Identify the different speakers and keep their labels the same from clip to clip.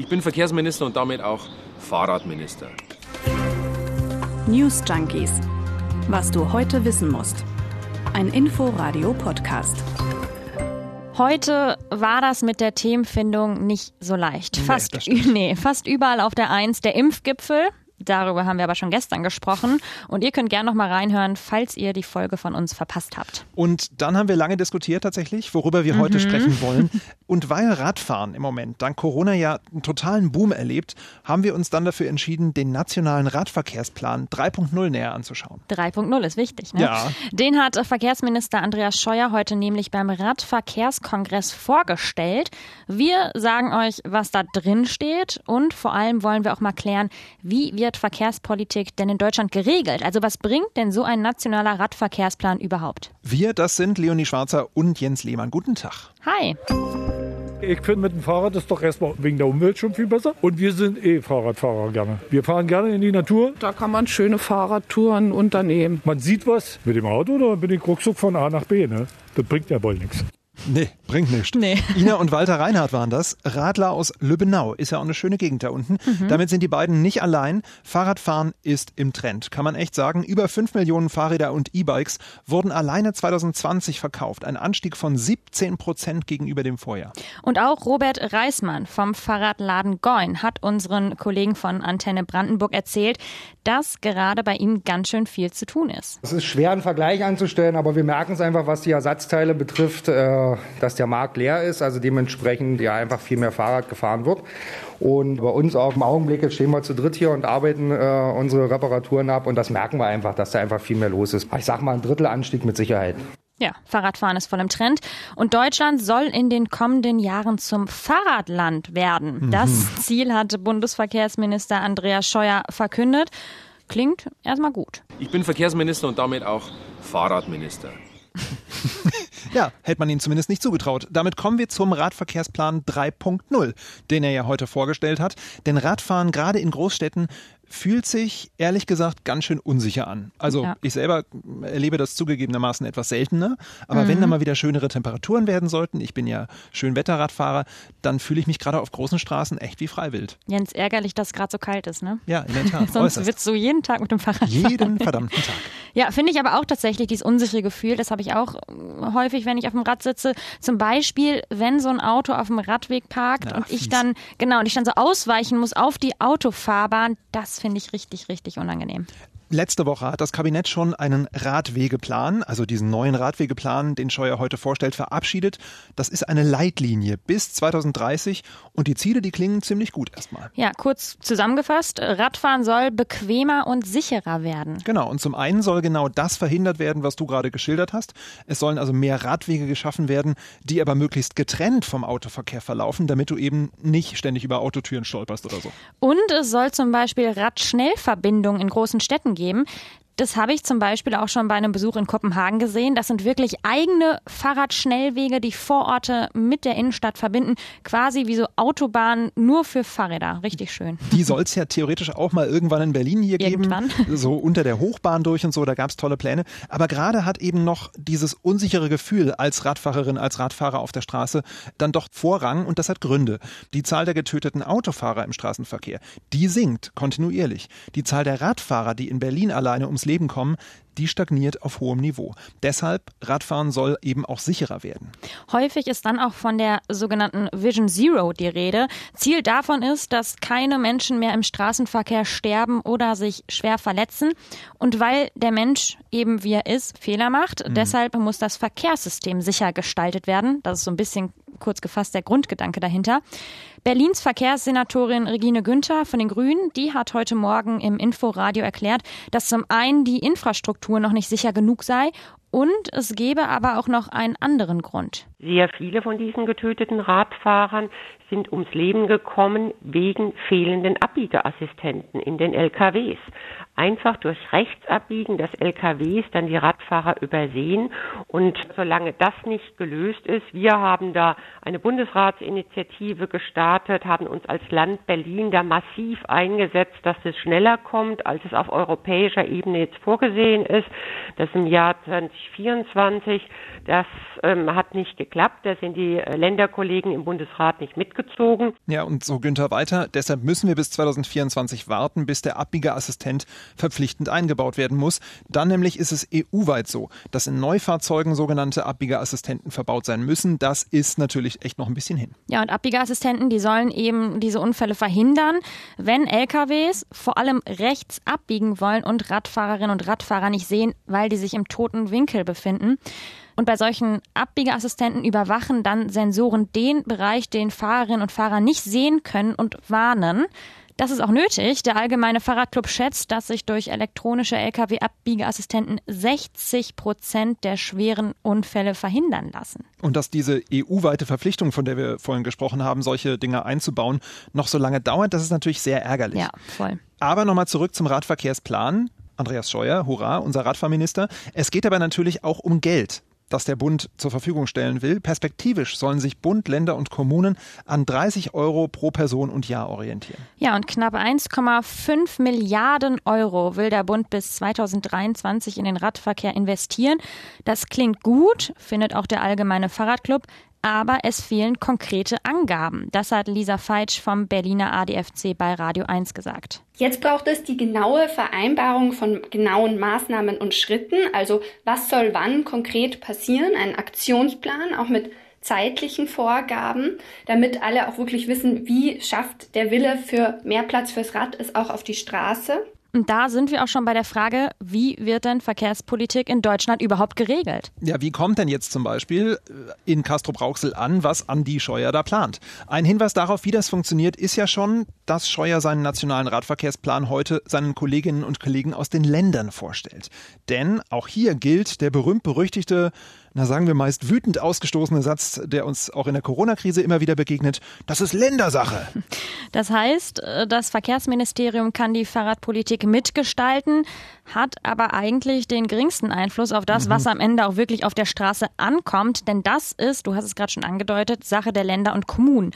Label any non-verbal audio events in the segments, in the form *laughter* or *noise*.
Speaker 1: Ich bin Verkehrsminister und damit auch Fahrradminister.
Speaker 2: News Junkies. Was du heute wissen musst. Ein Info-Radio-Podcast.
Speaker 3: Heute war das mit der Themenfindung nicht so leicht.
Speaker 4: Nee,
Speaker 3: Fast, *laughs* nee, fast überall auf der Eins der Impfgipfel. Darüber haben wir aber schon gestern gesprochen. Und ihr könnt gerne noch mal reinhören, falls ihr die Folge von uns verpasst habt.
Speaker 4: Und dann haben wir lange diskutiert tatsächlich, worüber wir
Speaker 3: Mhm.
Speaker 4: heute sprechen wollen. Und weil Radfahren im Moment dank Corona ja einen totalen Boom erlebt, haben wir uns dann dafür entschieden, den nationalen Radverkehrsplan 3.0 näher anzuschauen.
Speaker 3: 3.0 ist wichtig, ne?
Speaker 4: Ja.
Speaker 3: Den hat Verkehrsminister Andreas Scheuer heute nämlich beim Radverkehrskongress vorgestellt. Wir sagen euch, was da drin steht und vor allem wollen wir auch mal klären, wie wird Verkehrspolitik denn in Deutschland geregelt? Also was bringt denn so ein nationaler Radverkehrsplan überhaupt?
Speaker 4: Wir, das sind Leonie Schwarzer und Jens Lehmann. Guten Tag.
Speaker 3: Hi.
Speaker 5: Ich finde mit dem Fahrrad ist doch erstmal wegen der Umwelt schon viel besser. Und wir sind eh Fahrradfahrer gerne. Wir fahren gerne in die Natur.
Speaker 6: Da kann man schöne Fahrradtouren unternehmen.
Speaker 5: Man sieht was mit dem Auto oder mit dem Rucksack von A nach B. Ne? Das bringt ja wohl nichts.
Speaker 4: Nee, bringt nichts.
Speaker 3: Nee. *laughs*
Speaker 4: Ina und Walter Reinhardt waren das. Radler aus Lübbenau. Ist ja auch eine schöne Gegend da unten. Damit sind die beiden nicht allein. Fahrradfahren ist im Trend. Kann man echt sagen. Über 5 Millionen Fahrräder und E-Bikes wurden alleine 2020 verkauft. Ein Anstieg von 17 Prozent gegenüber dem Vorjahr.
Speaker 3: Und auch Robert Reismann vom Fahrradladen Goin hat unseren Kollegen von Antenne Brandenburg erzählt, dass gerade bei ihm ganz schön viel zu tun ist.
Speaker 7: Es ist schwer, einen Vergleich anzustellen, aber wir merken es einfach, was die Ersatzteile betrifft, äh, dass der Markt leer ist, also dementsprechend ja einfach viel mehr Fahrrad gefahren wird. Und bei uns auch im Augenblick, jetzt stehen wir zu dritt hier und arbeiten äh, unsere Reparaturen ab und das merken wir einfach, dass da einfach viel mehr los ist. Ich sag mal ein Drittel Anstieg mit Sicherheit.
Speaker 3: Ja, Fahrradfahren ist voll im Trend. Und Deutschland soll in den kommenden Jahren zum Fahrradland werden. Das Ziel hatte Bundesverkehrsminister Andreas Scheuer verkündet. Klingt erstmal gut.
Speaker 1: Ich bin Verkehrsminister und damit auch Fahrradminister. *laughs*
Speaker 4: Ja, hätte man ihnen zumindest nicht zugetraut. Damit kommen wir zum Radverkehrsplan 3.0, den er ja heute vorgestellt hat. Denn Radfahren gerade in Großstädten fühlt sich ehrlich gesagt ganz schön unsicher an. Also
Speaker 3: Ja.
Speaker 4: ich selber erlebe das zugegebenermaßen etwas seltener, aber wenn da mal wieder schönere Temperaturen werden sollten, ich bin ja Schönwetterradfahrer, dann fühle ich mich gerade auf großen Straßen echt wie Freiwild.
Speaker 3: Jens, ärgerlich, dass es gerade so kalt ist, ne?
Speaker 4: Ja, in der Tat. *laughs*
Speaker 3: Sonst willst du jeden Tag mit dem Fahrrad fahren.
Speaker 4: Jeden *laughs* verdammten Tag.
Speaker 3: Ja, finde ich aber auch tatsächlich dieses unsichere Gefühl. Das habe ich auch äh, häufig, wenn ich auf dem Rad sitze. Zum Beispiel, wenn so ein Auto auf dem Radweg parkt
Speaker 4: Ja,
Speaker 3: und ich
Speaker 4: fies.
Speaker 3: dann, genau, und ich dann so ausweichen muss auf die Autofahrbahn. Das finde ich richtig, richtig unangenehm.
Speaker 4: Letzte Woche hat das Kabinett schon einen Radwegeplan, also diesen neuen Radwegeplan, den Scheuer heute vorstellt, verabschiedet. Das ist eine Leitlinie bis 2030 und die Ziele, die klingen ziemlich gut erstmal.
Speaker 3: Ja, kurz zusammengefasst, Radfahren soll bequemer und sicherer werden.
Speaker 4: Genau, und zum einen soll genau das verhindert werden, was du gerade geschildert hast. Es sollen also mehr Radwege geschaffen werden, die aber möglichst getrennt vom Autoverkehr verlaufen, damit du eben nicht ständig über Autotüren stolperst oder so.
Speaker 3: Und es soll zum Beispiel Radschnellverbindungen in großen Städten geben geben. Das habe ich zum Beispiel auch schon bei einem Besuch in Kopenhagen gesehen. Das sind wirklich eigene Fahrradschnellwege, die Vororte mit der Innenstadt verbinden. Quasi wie so Autobahnen nur für Fahrräder. Richtig schön.
Speaker 4: Die soll es ja theoretisch auch mal irgendwann in Berlin hier
Speaker 3: Irgendwann.
Speaker 4: geben. So unter der Hochbahn durch und so, da gab es tolle Pläne. Aber gerade hat eben noch dieses unsichere Gefühl als Radfahrerin, als Radfahrer auf der Straße dann doch Vorrang und das hat Gründe. Die Zahl der getöteten Autofahrer im Straßenverkehr, die sinkt kontinuierlich. Die Zahl der Radfahrer, die in Berlin alleine ums Leben kommen, die stagniert auf hohem Niveau. Deshalb, Radfahren soll eben auch sicherer werden.
Speaker 3: Häufig ist dann auch von der sogenannten Vision Zero die Rede. Ziel davon ist, dass keine Menschen mehr im Straßenverkehr sterben oder sich schwer verletzen. Und weil der Mensch eben wie er ist, Fehler macht, deshalb muss das Verkehrssystem sicher gestaltet werden. Das ist so ein bisschen kurz gefasst der Grundgedanke dahinter. Berlins Verkehrssenatorin Regine Günther von den Grünen, die hat heute Morgen im Inforadio erklärt, dass zum einen die Infrastruktur noch nicht sicher genug sei und es gäbe aber auch noch einen anderen Grund.
Speaker 8: Sehr viele von diesen getöteten Radfahrern sind ums Leben gekommen wegen fehlenden Abbiegeassistenten in den LKWs. Einfach durch Rechtsabbiegen des LKWs dann die Radfahrer übersehen. Und solange das nicht gelöst ist, wir haben da eine Bundesratsinitiative gestartet, haben uns als Land Berlin da massiv eingesetzt, dass es schneller kommt, als es auf europäischer Ebene jetzt vorgesehen ist. Das im Jahr 2024, das ähm, hat nicht geklappt geklappt. Da sind die äh, Länderkollegen im Bundesrat nicht mitgezogen.
Speaker 4: Ja, und so Günther weiter. Deshalb müssen wir bis 2024 warten, bis der Abbiegerassistent verpflichtend eingebaut werden muss. Dann nämlich ist es EU-weit so, dass in Neufahrzeugen sogenannte Abbiegerassistenten verbaut sein müssen. Das ist natürlich echt noch ein bisschen hin.
Speaker 3: Ja, und Abbiegerassistenten, die sollen eben diese Unfälle verhindern, wenn LKWs vor allem rechts abbiegen wollen und Radfahrerinnen und Radfahrer nicht sehen, weil die sich im toten Winkel befinden. Und bei solchen Abbiegeassistenten überwachen dann Sensoren den Bereich, den Fahrerinnen und Fahrer nicht sehen können und warnen. Das ist auch nötig. Der Allgemeine Fahrradclub schätzt, dass sich durch elektronische Lkw-Abbiegeassistenten 60 Prozent der schweren Unfälle verhindern lassen.
Speaker 4: Und dass diese EU-weite Verpflichtung, von der wir vorhin gesprochen haben, solche Dinge einzubauen, noch so lange dauert, das ist natürlich sehr ärgerlich.
Speaker 3: Ja, voll.
Speaker 4: Aber nochmal zurück zum Radverkehrsplan. Andreas Scheuer, hurra, unser Radfahrminister. Es geht aber natürlich auch um Geld das der Bund zur Verfügung stellen will. Perspektivisch sollen sich Bund, Länder und Kommunen an 30 Euro pro Person und Jahr orientieren.
Speaker 3: Ja, und knapp 1,5 Milliarden Euro will der Bund bis 2023 in den Radverkehr investieren. Das klingt gut, findet auch der Allgemeine Fahrradclub aber es fehlen konkrete Angaben. Das hat Lisa Feitsch vom Berliner ADFC bei Radio 1 gesagt.
Speaker 9: Jetzt braucht es die genaue Vereinbarung von genauen Maßnahmen und Schritten. Also was soll wann konkret passieren? Ein Aktionsplan, auch mit zeitlichen Vorgaben, damit alle auch wirklich wissen, wie schafft der Wille für mehr Platz fürs Rad es auch auf die Straße.
Speaker 3: Und da sind wir auch schon bei der Frage, wie wird denn Verkehrspolitik in Deutschland überhaupt geregelt?
Speaker 4: Ja, wie kommt denn jetzt zum Beispiel äh, in Castro-Brauxel an, was Andi Scheuer da plant? Ein Hinweis darauf, wie das funktioniert, ist ja schon, dass Scheuer seinen nationalen Radverkehrsplan heute seinen Kolleginnen und Kollegen aus den Ländern vorstellt. Denn auch hier gilt der berühmt-berüchtigte na sagen wir meist wütend ausgestoßene Satz, der uns auch in der Corona-Krise immer wieder begegnet, das ist Ländersache. *laughs*
Speaker 3: Das heißt, äh, das Verkehrsministerium kann die Fahrradpolitik mitgestalten, hat aber eigentlich den geringsten Einfluss auf das, mhm. was am Ende auch wirklich auf der Straße ankommt, denn das ist, du hast es gerade schon angedeutet, Sache der Länder und Kommunen.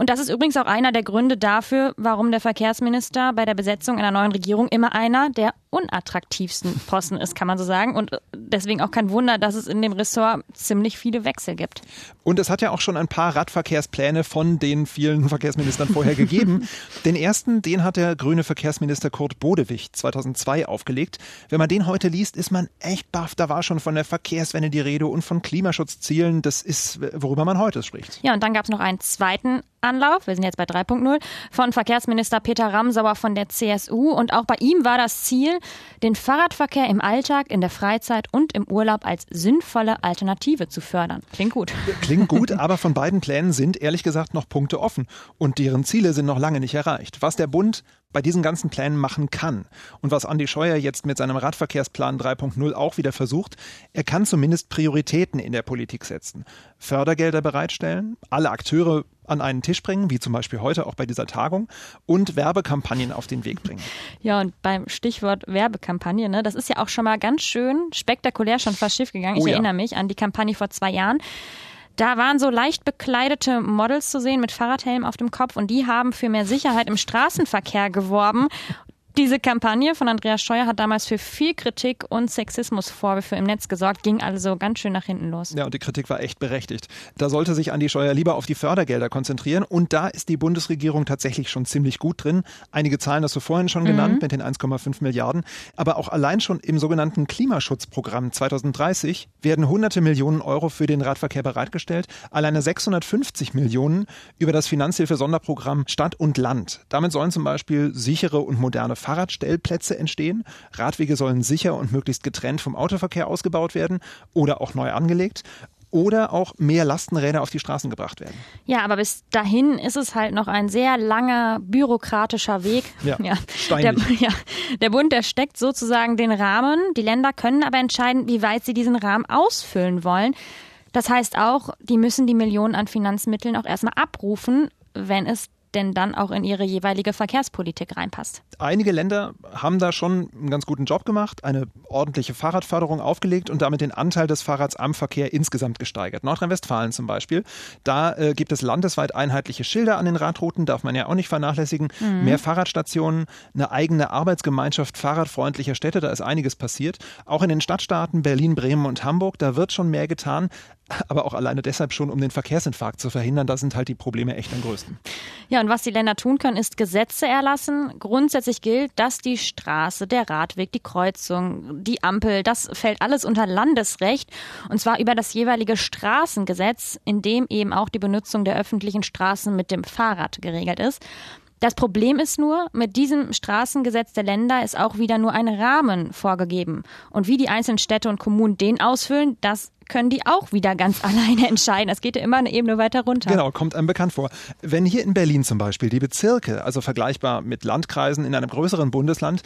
Speaker 3: Und das ist übrigens auch einer der Gründe dafür, warum der Verkehrsminister bei der Besetzung einer neuen Regierung immer einer der unattraktivsten Posten ist, kann man so sagen. Und deswegen auch kein Wunder, dass es in dem Ressort ziemlich viele Wechsel gibt.
Speaker 4: Und es hat ja auch schon ein paar Radverkehrspläne von den vielen Verkehrsministern vorher gegeben. *laughs* den ersten, den hat der grüne Verkehrsminister Kurt Bodewig 2002 aufgelegt. Wenn man den heute liest, ist man echt baff. Da war schon von der Verkehrswende die Rede und von Klimaschutzzielen. Das ist, worüber man heute spricht.
Speaker 3: Ja, und dann gab es noch einen zweiten Anlauf, wir sind jetzt bei 3.0, von Verkehrsminister Peter Ramsauer von der CSU. Und auch bei ihm war das Ziel, den Fahrradverkehr im Alltag, in der Freizeit und im Urlaub als sinnvolle Alternative zu fördern. Klingt gut.
Speaker 4: Klingt gut, *laughs* aber von beiden Plänen sind ehrlich gesagt noch Punkte offen. Und deren Ziele sind noch lange nicht erreicht. Was der Bund bei diesen ganzen Plänen machen kann. Und was Andi Scheuer jetzt mit seinem Radverkehrsplan 3.0 auch wieder versucht, er kann zumindest Prioritäten in der Politik setzen. Fördergelder bereitstellen, alle Akteure an einen Tisch bringen, wie zum Beispiel heute auch bei dieser Tagung, und Werbekampagnen auf den Weg bringen.
Speaker 3: Ja, und beim Stichwort Werbekampagne, ne, das ist ja auch schon mal ganz schön spektakulär schon fast schief gegangen. Ich oh ja. erinnere mich an die Kampagne vor zwei Jahren. Da waren so leicht bekleidete Models zu sehen mit Fahrradhelm auf dem Kopf und die haben für mehr Sicherheit im Straßenverkehr geworben. Diese Kampagne von Andreas Scheuer hat damals für viel Kritik und Sexismusvorwürfe im Netz gesorgt, ging also ganz schön nach hinten los.
Speaker 4: Ja, und die Kritik war echt berechtigt. Da sollte sich Andi Scheuer lieber auf die Fördergelder konzentrieren und da ist die Bundesregierung tatsächlich schon ziemlich gut drin. Einige Zahlen hast du vorhin schon mhm. genannt mit den 1,5 Milliarden, aber auch allein schon im sogenannten Klimaschutzprogramm 2030 werden hunderte Millionen Euro für den Radverkehr bereitgestellt, alleine 650 Millionen über das Finanzhilfe-Sonderprogramm Stadt und Land. Damit sollen zum Beispiel sichere und moderne Fahrradstellplätze entstehen. Radwege sollen sicher und möglichst getrennt vom Autoverkehr ausgebaut werden oder auch neu angelegt oder auch mehr Lastenräder auf die Straßen gebracht werden.
Speaker 3: Ja, aber bis dahin ist es halt noch ein sehr langer bürokratischer Weg.
Speaker 4: Ja, ja.
Speaker 3: Der, *laughs* ja, der Bund, der steckt sozusagen den Rahmen. Die Länder können aber entscheiden, wie weit sie diesen Rahmen ausfüllen wollen. Das heißt auch, die müssen die Millionen an Finanzmitteln auch erstmal abrufen, wenn es denn dann auch in ihre jeweilige Verkehrspolitik reinpasst.
Speaker 4: Einige Länder haben da schon einen ganz guten Job gemacht, eine ordentliche Fahrradförderung aufgelegt und damit den Anteil des Fahrrads am Verkehr insgesamt gesteigert. Nordrhein-Westfalen zum Beispiel, da äh, gibt es landesweit einheitliche Schilder an den Radrouten, darf man ja auch nicht vernachlässigen. Mhm. Mehr Fahrradstationen, eine eigene Arbeitsgemeinschaft fahrradfreundlicher Städte, da ist einiges passiert. Auch in den Stadtstaaten Berlin, Bremen und Hamburg, da wird schon mehr getan. Aber auch alleine deshalb schon, um den Verkehrsinfarkt zu verhindern. Da sind halt die Probleme echt am größten.
Speaker 3: Ja, und was die Länder tun können, ist Gesetze erlassen. Grundsätzlich gilt, dass die Straße, der Radweg, die Kreuzung, die Ampel, das fällt alles unter Landesrecht. Und zwar über das jeweilige Straßengesetz, in dem eben auch die Benutzung der öffentlichen Straßen mit dem Fahrrad geregelt ist. Das Problem ist nur, mit diesem Straßengesetz der Länder ist auch wieder nur ein Rahmen vorgegeben. Und wie die einzelnen Städte und Kommunen den ausfüllen, das können die auch wieder ganz *laughs* alleine entscheiden. Es geht ja immer eine Ebene weiter runter.
Speaker 4: Genau, kommt einem bekannt vor. Wenn hier in Berlin zum Beispiel die Bezirke, also vergleichbar mit Landkreisen in einem größeren Bundesland,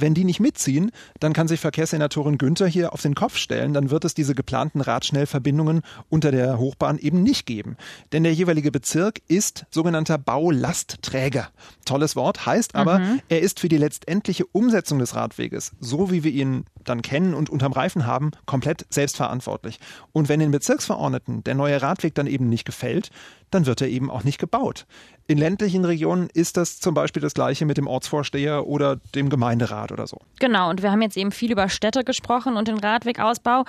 Speaker 4: wenn die nicht mitziehen, dann kann sich Verkehrssenatorin Günther hier auf den Kopf stellen. Dann wird es diese geplanten Radschnellverbindungen unter der Hochbahn eben nicht geben. Denn der jeweilige Bezirk ist sogenannter Baulastträger. Tolles Wort, heißt aber, mhm. er ist für die letztendliche Umsetzung des Radweges, so wie wir ihn dann kennen und unterm Reifen haben, komplett selbstverantwortlich. Und wenn den Bezirksverordneten der neue Radweg dann eben nicht gefällt, dann wird er eben auch nicht gebaut. In ländlichen Regionen ist das zum Beispiel das gleiche mit dem Ortsvorsteher oder dem Gemeinderat oder so.
Speaker 3: Genau, und wir haben jetzt eben viel über Städte gesprochen und den Radwegausbau.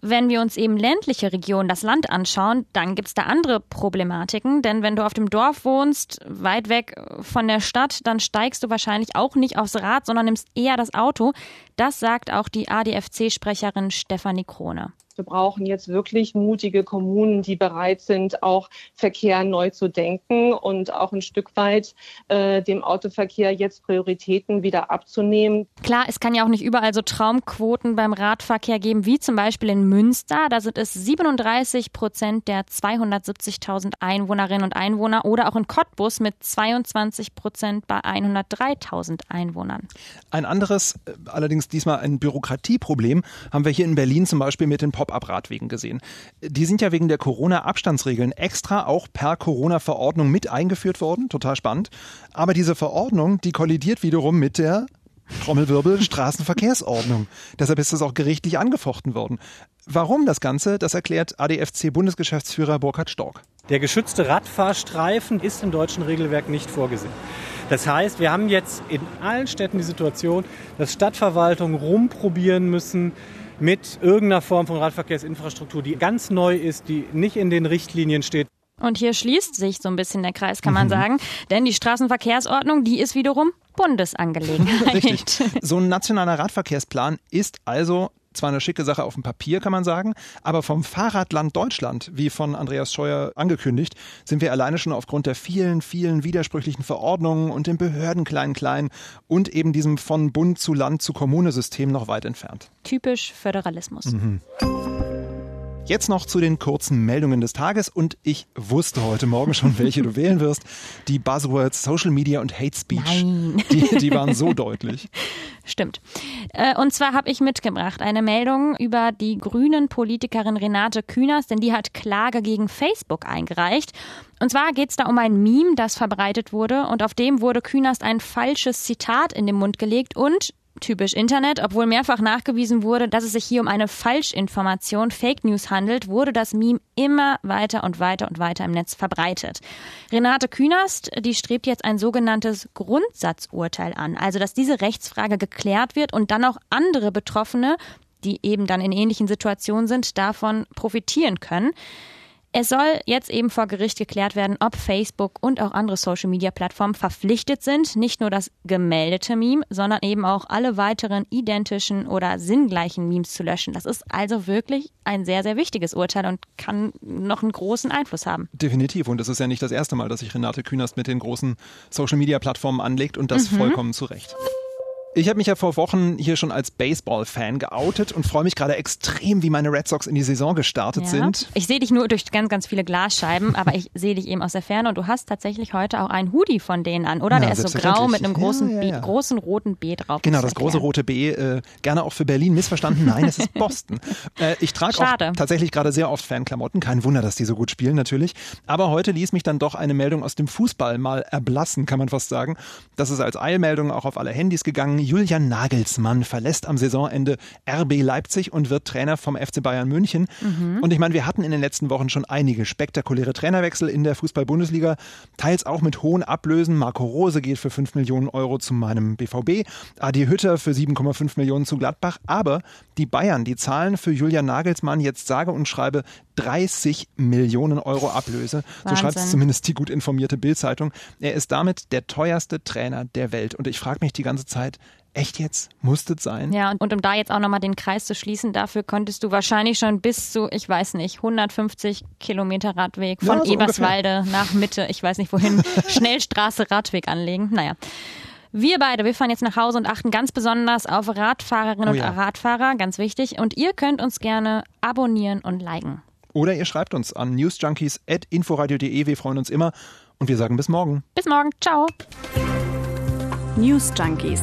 Speaker 3: Wenn wir uns eben ländliche Regionen, das Land anschauen, dann gibt es da andere Problematiken. Denn wenn du auf dem Dorf wohnst, weit weg von der Stadt, dann steigst du wahrscheinlich auch nicht aufs Rad, sondern nimmst eher das Auto. Das sagt auch die ADFC-Sprecherin Stefanie Krone.
Speaker 10: Wir brauchen jetzt wirklich mutige Kommunen, die bereit sind, auch Verkehr neu zu denken und auch ein Stück weit äh, dem Autoverkehr jetzt Prioritäten wieder abzunehmen.
Speaker 3: Klar, es kann ja auch nicht überall so Traumquoten beim Radverkehr geben, wie zum Beispiel in Münster. Da sind es 37 Prozent der 270.000 Einwohnerinnen und Einwohner oder auch in Cottbus mit 22 Prozent bei 103.000 Einwohnern.
Speaker 4: Ein anderes, äh, allerdings diesmal ein Bürokratieproblem, haben wir hier in Berlin zum Beispiel mit den Pop-up-Radwegen gesehen. Die sind ja wegen der Corona-Abstandsregeln extra auch per Corona-Verordnung mit eingeführt worden. Total spannend. Aber diese Verordnung, die kollidiert wiederum mit der Trommelwirbel *laughs* Straßenverkehrsordnung. Deshalb ist das auch gerichtlich angefochten worden. Warum das Ganze, das erklärt ADFC-Bundesgeschäftsführer Burkhard Stork.
Speaker 11: Der geschützte Radfahrstreifen ist im deutschen Regelwerk nicht vorgesehen. Das heißt, wir haben jetzt in allen Städten die Situation, dass Stadtverwaltungen rumprobieren müssen, mit irgendeiner Form von Radverkehrsinfrastruktur, die ganz neu ist, die nicht in den Richtlinien steht.
Speaker 3: Und hier schließt sich so ein bisschen der Kreis, kann man mhm. sagen. Denn die Straßenverkehrsordnung, die ist wiederum Bundesangelegenheit. *laughs*
Speaker 4: Richtig. So ein nationaler Radverkehrsplan ist also zwar eine schicke Sache auf dem Papier, kann man sagen, aber vom Fahrradland Deutschland, wie von Andreas Scheuer angekündigt, sind wir alleine schon aufgrund der vielen, vielen widersprüchlichen Verordnungen und den Behörden klein-klein und eben diesem von Bund zu Land zu Kommune-System noch weit entfernt.
Speaker 3: Typisch Föderalismus. Mhm.
Speaker 4: Jetzt noch zu den kurzen Meldungen des Tages und ich wusste heute Morgen schon, welche du *laughs* wählen wirst. Die Buzzwords Social Media und Hate Speech. Die, die waren so deutlich. *laughs*
Speaker 3: Stimmt. Äh, und zwar habe ich mitgebracht eine Meldung über die grünen Politikerin Renate Künast, denn die hat Klage gegen Facebook eingereicht. Und zwar geht es da um ein Meme, das verbreitet wurde und auf dem wurde Künast ein falsches Zitat in den Mund gelegt und Typisch Internet. Obwohl mehrfach nachgewiesen wurde, dass es sich hier um eine Falschinformation, Fake News handelt, wurde das Meme immer weiter und weiter und weiter im Netz verbreitet. Renate Künast, die strebt jetzt ein sogenanntes Grundsatzurteil an. Also, dass diese Rechtsfrage geklärt wird und dann auch andere Betroffene, die eben dann in ähnlichen Situationen sind, davon profitieren können. Es soll jetzt eben vor Gericht geklärt werden, ob Facebook und auch andere Social-Media-Plattformen verpflichtet sind, nicht nur das gemeldete Meme, sondern eben auch alle weiteren identischen oder sinngleichen Memes zu löschen. Das ist also wirklich ein sehr, sehr wichtiges Urteil und kann noch einen großen Einfluss haben.
Speaker 4: Definitiv. Und es ist ja nicht das erste Mal, dass sich Renate Künast mit den großen Social-Media-Plattformen anlegt und das mhm. vollkommen zu Recht. Ich habe mich ja vor Wochen hier schon als Baseball-Fan geoutet und freue mich gerade extrem, wie meine Red Sox in die Saison gestartet ja. sind.
Speaker 3: Ich sehe dich nur durch ganz, ganz viele Glasscheiben, *laughs* aber ich sehe dich eben aus der Ferne und du hast tatsächlich heute auch einen Hoodie von denen an, oder? Na, der ist so grau mit einem großen, ja, ja, großen roten B drauf.
Speaker 4: Genau, das große rote B, äh, gerne auch für Berlin missverstanden. Nein, es ist *laughs* Boston. äh, ich trage auch tatsächlich gerade sehr oft Fanklamotten. Kein Wunder, dass die so gut spielen, natürlich. Aber heute ließ mich dann doch eine Meldung aus dem Fußball mal erblassen, kann man fast sagen. Das ist als Eilmeldung auch auf alle Handys gegangen Julian Nagelsmann verlässt am Saisonende RB Leipzig und wird Trainer vom FC Bayern München. Mhm. Und ich meine, wir hatten in den letzten Wochen schon einige spektakuläre Trainerwechsel in der Fußball-Bundesliga, teils auch mit hohen Ablösen. Marco Rose geht für 5 Millionen Euro zu meinem BVB, Adi Hütter für 7,5 Millionen zu Gladbach. Aber die Bayern, die zahlen für Julian Nagelsmann jetzt sage und schreibe 30 Millionen Euro Ablöse. Wahnsinn. So schreibt es zumindest die gut informierte Bildzeitung. Er ist damit der teuerste Trainer der Welt. Und ich frage mich die ganze Zeit, Echt jetzt? Musste es sein?
Speaker 3: Ja, und, und um da jetzt auch nochmal den Kreis zu schließen, dafür konntest du wahrscheinlich schon bis zu, ich weiß nicht, 150 Kilometer Radweg von ja, so Eberswalde ungefähr. nach Mitte, ich weiß nicht wohin, *laughs* Schnellstraße, Radweg anlegen. Naja. Wir beide, wir fahren jetzt nach Hause und achten ganz besonders auf Radfahrerinnen oh ja. und Radfahrer, ganz wichtig. Und ihr könnt uns gerne abonnieren und liken.
Speaker 4: Oder ihr schreibt uns an newsjunkies.inforadio.de. Wir freuen uns immer und wir sagen bis morgen.
Speaker 3: Bis morgen. Ciao.
Speaker 2: News Junkies.